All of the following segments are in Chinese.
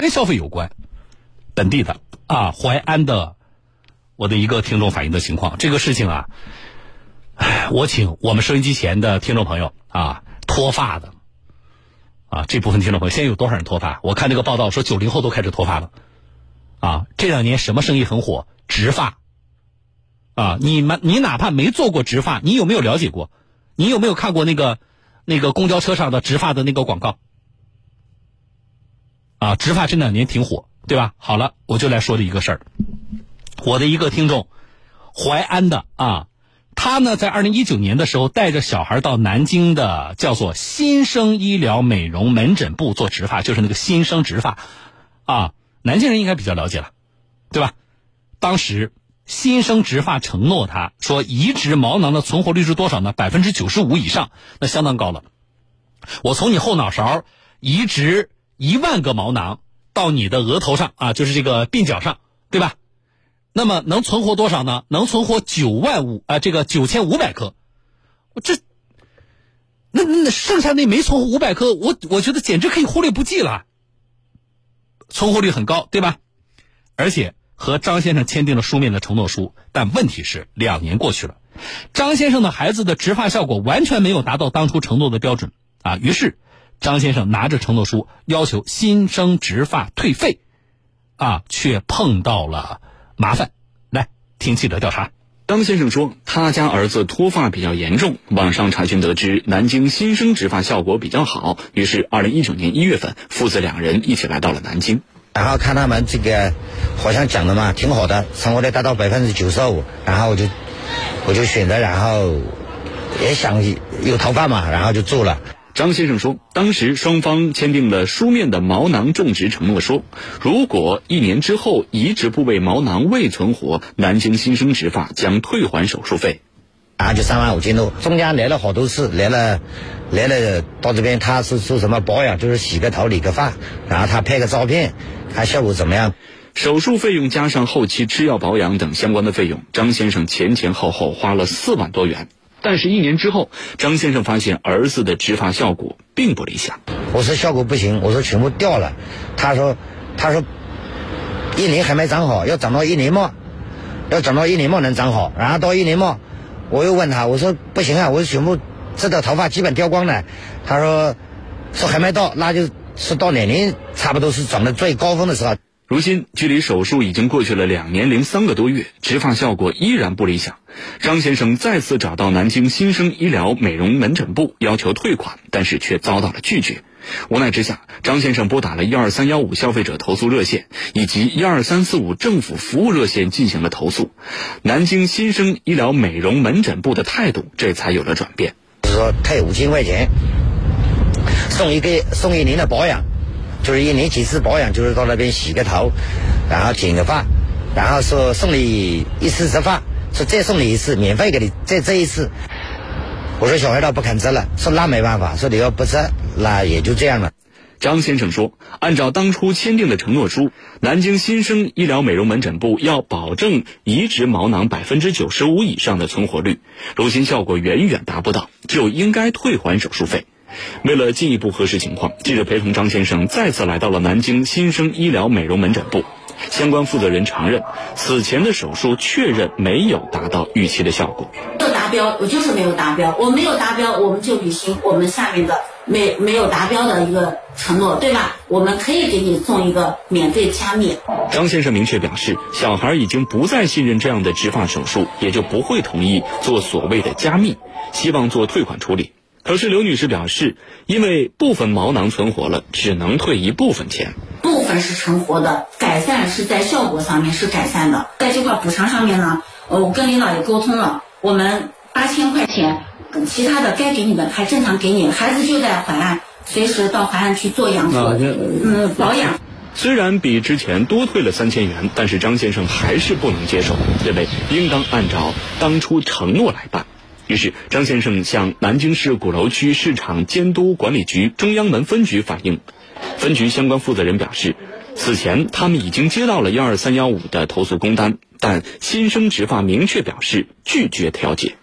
跟消费有关，本地的啊，淮安的，我的一个听众反映的情况，这个事情啊，我请我们收音机前的听众朋友啊，脱发的，啊，这部分听众朋友，现在有多少人脱发？我看这个报道说九零后都开始脱发了，啊，这两年什么生意很火？植发，啊，你们你哪怕没做过植发，你有没有了解过？你有没有看过那个那个公交车上的植发的那个广告？啊，植发这两年挺火，对吧？好了，我就来说的一个事儿，我的一个听众，淮安的啊，他呢在二零一九年的时候带着小孩到南京的叫做新生医疗美容门诊部做植发，就是那个新生植发，啊，南京人应该比较了解了，对吧？当时新生植发承诺他说，移植毛囊的存活率是多少呢？百分之九十五以上，那相当高了。我从你后脑勺移植。一万个毛囊到你的额头上啊，就是这个鬓角上，对吧？那么能存活多少呢？能存活九万五啊，这个九千五百颗。我这，那那剩下那没存活五百颗，我我觉得简直可以忽略不计了。存活率很高，对吧？而且和张先生签订了书面的承诺书，但问题是两年过去了，张先生的孩子的植发效果完全没有达到当初承诺的标准啊，于是。张先生拿着承诺书要求新生植发退费，啊，却碰到了麻烦。来听记者调查。张先生说，他家儿子脱发比较严重，网上查询得知南京新生植发效果比较好，于是二零一九年一月份，父子两人一起来到了南京。然后看他们这个好像讲的嘛，挺好的，成活率达到百分之九十五，然后我就我就选择，然后也想有头发嘛，然后就做了。张先生说，当时双方签订了书面的毛囊种植承诺，书如果一年之后移植部位毛囊未存活，南京新生植发将退还手术费。然后就三万五千多，中间来了好多次，来了来了到这边，他是做什么保养，就是洗个头、理个发，然后他拍个照片，看效果怎么样。手术费用加上后期吃药保养等相关的费用，张先生前前后后花了四万多元。但是，一年之后，张先生发现儿子的植发效果并不理想。我说效果不行，我说全部掉了。他说，他说一年还没长好，要长到一年末，要长到一年末能长好。然后到一年末，我又问他，我说不行啊，我说全部这的头发基本掉光了。他说说还没到，那就是到年差不多是长得最高峰的时候。如今，距离手术已经过去了两年零三个多月，植发效果依然不理想。张先生再次找到南京新生医疗美容门诊部要求退款，但是却遭到了拒绝。无奈之下，张先生拨打了一二三幺五消费者投诉热线以及一二三四五政府服务热线进行了投诉。南京新生医疗美容门诊部的态度这才有了转变，是说退五千块钱，送一个送一年的保养。就是一年几次保养，就是到那边洗个头，然后剪个发，然后说送你一次植发，说再送你一次，免费给你再这一次。我说小孩他不肯植了，说那没办法，说你要不植，那也就这样了。张先生说，按照当初签订的承诺书，南京新生医疗美容门诊部要保证移植毛囊百分之九十五以上的存活率，如今效果远远达不到，就应该退还手术费。为了进一步核实情况，记者陪同张先生再次来到了南京新生医疗美容门诊部。相关负责人承认，此前的手术确认没有达到预期的效果。没有达标，我就是没有达标。我没有达标，我们就履行我们下面的没没有达标的一个承诺，对吧？我们可以给你送一个免费加密。张先生明确表示，小孩已经不再信任这样的植发手术，也就不会同意做所谓的加密，希望做退款处理。可是刘女士表示，因为部分毛囊存活了，只能退一部分钱。部分是存活的，改善是在效果上面是改善的，在这块补偿上面呢，呃，我跟领导也沟通了，我们八千块钱，其他的该给你的还正常给你。孩子就在淮安，随时到淮安去做养护，嗯，保养。虽然比之前多退了三千元，但是张先生还是不能接受，认为应当按照当初承诺来办。于是，张先生向南京市鼓楼区市场监督管理局中央门分局反映，分局相关负责人表示，此前他们已经接到了幺二三幺五的投诉工单，但新生植发明确表示拒绝调解。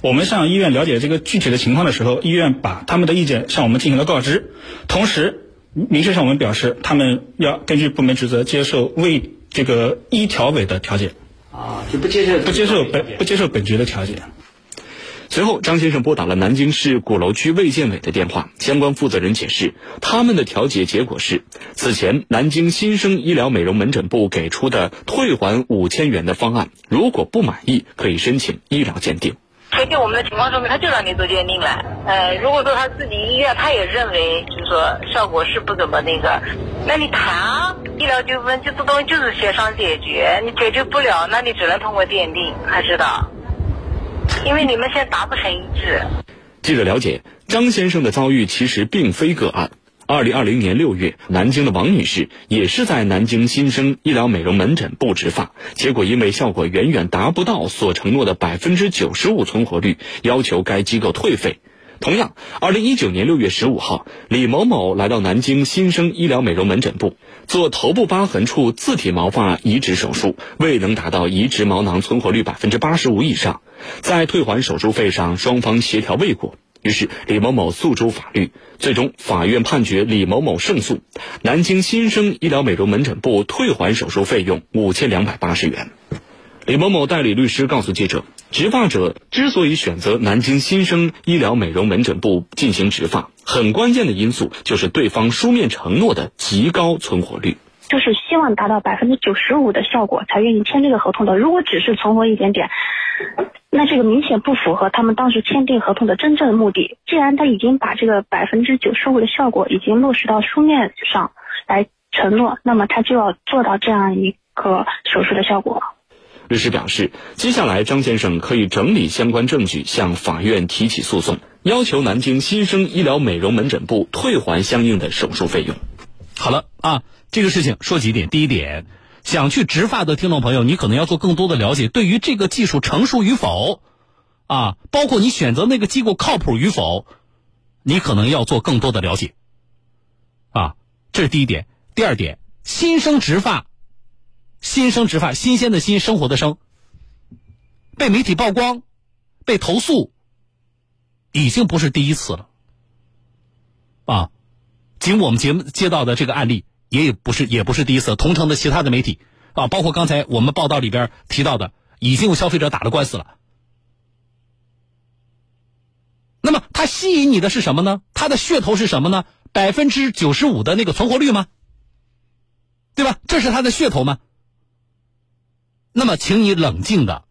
我们向医院了解这个具体的情况的时候，医院把他们的意见向我们进行了告知，同时明确向我们表示，他们要根据部门职责接受为这个医调委的调解。啊，就不接受不接受本不接受本局的调解。随后，张先生拨打了南京市鼓楼区卫健委的电话，相关负责人解释，他们的调解结果是，此前南京新生医疗美容门诊部给出的退还五千元的方案，如果不满意，可以申请医疗鉴定。根据我们的情况说明，他就让你做鉴定了。呃，如果说他自己医院他也认为就是说效果是不怎么那个，那你谈啊，医疗纠纷就这东西就是协商解决，你解决不了，那你只能通过鉴定，还知道？因为你们现在达不成一致。记者了解，张先生的遭遇其实并非个案。二零二零年六月，南京的王女士也是在南京新生医疗美容门诊部植发，结果因为效果远远达不到所承诺的百分之九十五存活率，要求该机构退费。同样，二零一九年六月十五号，李某某来到南京新生医疗美容门诊部做头部疤痕处自体毛发移植手术，未能达到移植毛囊存活率百分之八十五以上，在退还手术费上，双方协调未果，于是李某某诉诸法律，最终法院判决李某某胜诉，南京新生医疗美容门诊部退还手术费用五千两百八十元。李某某代理律师告诉记者，植发者之所以选择南京新生医疗美容门诊部进行植发，很关键的因素就是对方书面承诺的极高存活率。就是希望达到百分之九十五的效果才愿意签这个合同的。如果只是存活一点点，那这个明显不符合他们当时签订合同的真正目的。既然他已经把这个百分之九十五的效果已经落实到书面上来承诺，那么他就要做到这样一个手术的效果。律师表示，接下来张先生可以整理相关证据，向法院提起诉讼，要求南京新生医疗美容门诊部退还相应的手术费用。好了啊，这个事情说几点。第一点，想去植发的听众朋友，你可能要做更多的了解，对于这个技术成熟与否，啊，包括你选择那个机构靠谱与否，你可能要做更多的了解。啊，这是第一点。第二点，新生植发。新生植发，新鲜的新，生活的生，被媒体曝光，被投诉，已经不是第一次了。啊，仅我们节目接到的这个案例，也不是也不是第一次。同城的其他的媒体啊，包括刚才我们报道里边提到的，已经有消费者打了官司了。那么，它吸引你的是什么呢？它的噱头是什么呢？百分之九十五的那个存活率吗？对吧？这是它的噱头吗？那么，请你冷静的，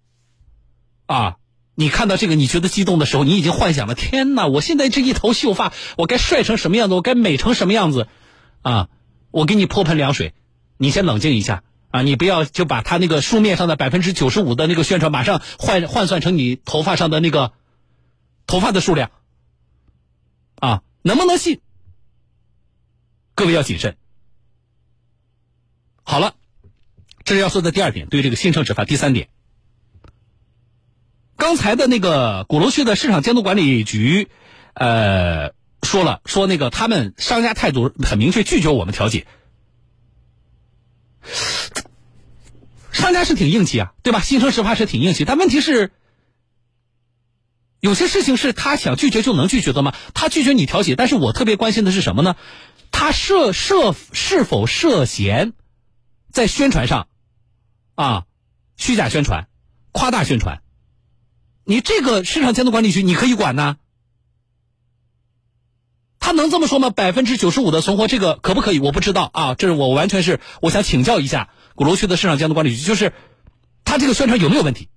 啊，你看到这个，你觉得激动的时候，你已经幻想了，天哪！我现在这一头秀发，我该帅成什么样子？我该美成什么样子？啊，我给你泼盆凉水，你先冷静一下啊！你不要就把他那个书面上的百分之九十五的那个宣传，马上换换算成你头发上的那个头发的数量，啊，能不能信？各位要谨慎。好了。这是要说的第二点，对这个新城执法。第三点，刚才的那个鼓楼区的市场监督管理局，呃，说了说那个他们商家态度很明确，拒绝我们调解。商家是挺硬气啊，对吧？新城执法是挺硬气，但问题是，有些事情是他想拒绝就能拒绝的吗？他拒绝你调解，但是我特别关心的是什么呢？他涉涉是否涉嫌在宣传上？啊，虚假宣传，夸大宣传，你这个市场监督管理局你可以管呢？他能这么说吗？百分之九十五的存活，这个可不可以？我不知道啊，这是我完全是我想请教一下鼓楼区的市场监督管理局，就是他这个宣传有没有问题？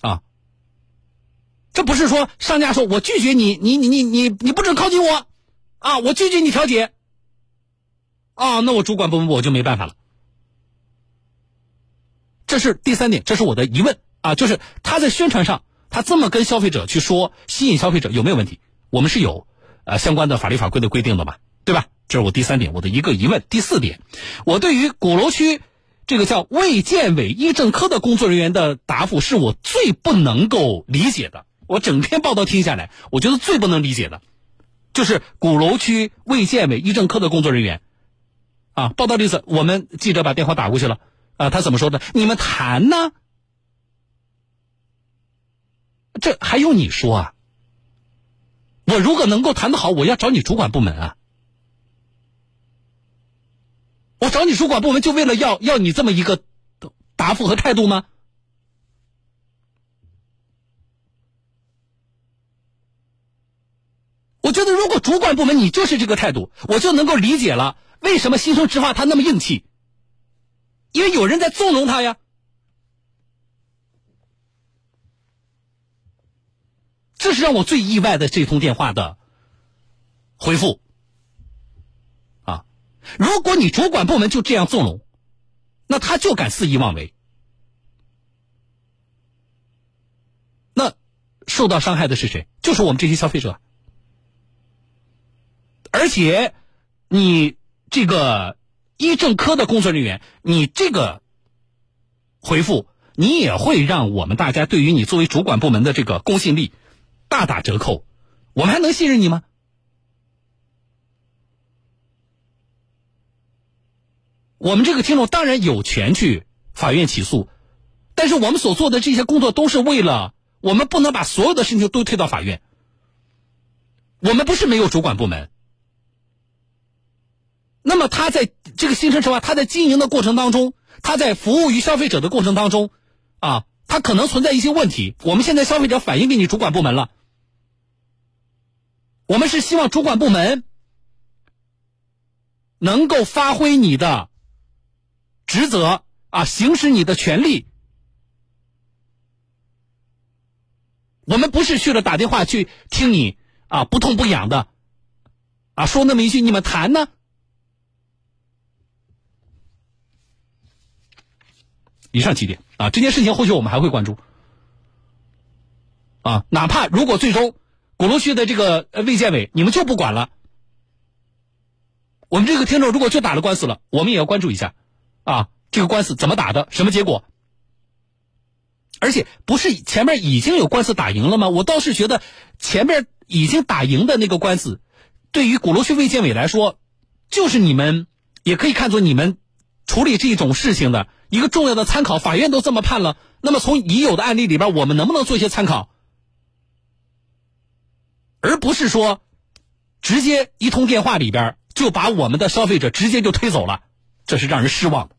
啊，这不是说商家说我拒绝你，你你你你你不准靠近我，啊，我拒绝你调解，啊，那我主管部门我就没办法了。这是第三点，这是我的疑问啊，就是他在宣传上，他这么跟消费者去说，吸引消费者有没有问题？我们是有呃相关的法律法规的规定的嘛，对吧？这是我第三点，我的一个疑问。第四点，我对于鼓楼区这个叫卫健委医政科的工作人员的答复，是我最不能够理解的。我整篇报道听下来，我觉得最不能理解的，就是鼓楼区卫健委医政科的工作人员啊，报道例子，我们记者把电话打过去了。啊，他怎么说的？你们谈呢？这还用你说啊？我如果能够谈得好，我要找你主管部门啊。我找你主管部门就为了要要你这么一个答复和态度吗？我觉得如果主管部门你就是这个态度，我就能够理解了为什么新生直发他那么硬气。因为有人在纵容他呀。这是让我最意外的这通电话的回复啊！如果你主管部门就这样纵容，那他就敢肆意妄为，那受到伤害的是谁？就是我们这些消费者。而且，你这个医政科的工作人员，你这个回复，你也会让我们大家对于你作为主管部门的这个公信力。大打折扣，我们还能信任你吗？我们这个听众当然有权去法院起诉，但是我们所做的这些工作都是为了，我们不能把所有的事情都推到法院。我们不是没有主管部门，那么他在这个新生之外，他在经营的过程当中，他在服务于消费者的过程当中，啊，他可能存在一些问题。我们现在消费者反映给你主管部门了。我们是希望主管部门能够发挥你的职责啊，行使你的权利。我们不是去了打电话去听你啊不痛不痒的啊说那么一句，你们谈呢？以上几点啊，这件事情后续我们还会关注啊，哪怕如果最终。鼓楼区的这个卫健委，你们就不管了？我们这个听众如果就打了官司了，我们也要关注一下，啊，这个官司怎么打的，什么结果？而且不是前面已经有官司打赢了吗？我倒是觉得前面已经打赢的那个官司，对于鼓楼区卫健委来说，就是你们也可以看作你们处理这种事情的一个重要的参考。法院都这么判了，那么从已有的案例里边，我们能不能做一些参考？而不是说，直接一通电话里边就把我们的消费者直接就推走了，这是让人失望的。